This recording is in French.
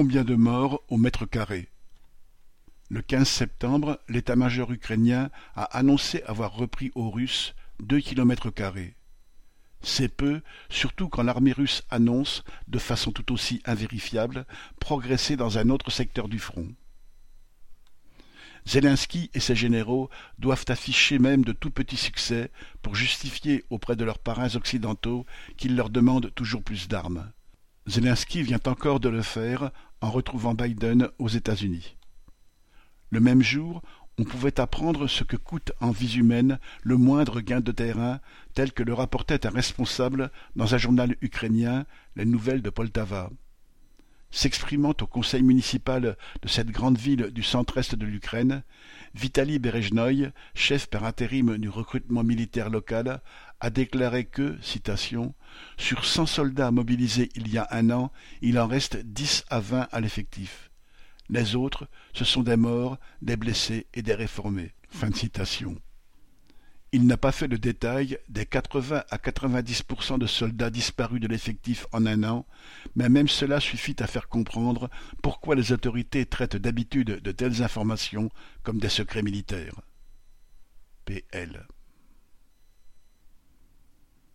Combien de morts au mètre carré Le 15 septembre, l'état-major ukrainien a annoncé avoir repris aux Russes deux kilomètres carrés. C'est peu, surtout quand l'armée russe annonce, de façon tout aussi invérifiable, progresser dans un autre secteur du front. Zelensky et ses généraux doivent afficher même de tout petits succès pour justifier auprès de leurs parrains occidentaux qu'ils leur demandent toujours plus d'armes. Zelensky vient encore de le faire en retrouvant Biden aux États-Unis. Le même jour, on pouvait apprendre ce que coûte en vies humaines le moindre gain de terrain, tel que le rapportait un responsable dans un journal ukrainien, les nouvelles de Poltava. S'exprimant au conseil municipal de cette grande ville du centre-est de l'Ukraine, Vitali Berejnoï, chef par intérim du recrutement militaire local, a déclaré que, citation, sur cent soldats mobilisés il y a un an, il en reste dix à vingt à l'effectif. Les autres, ce sont des morts, des blessés et des réformés. Il n'a pas fait le détail des 80 à 90% de soldats disparus de l'effectif en un an, mais même cela suffit à faire comprendre pourquoi les autorités traitent d'habitude de telles informations comme des secrets militaires. PL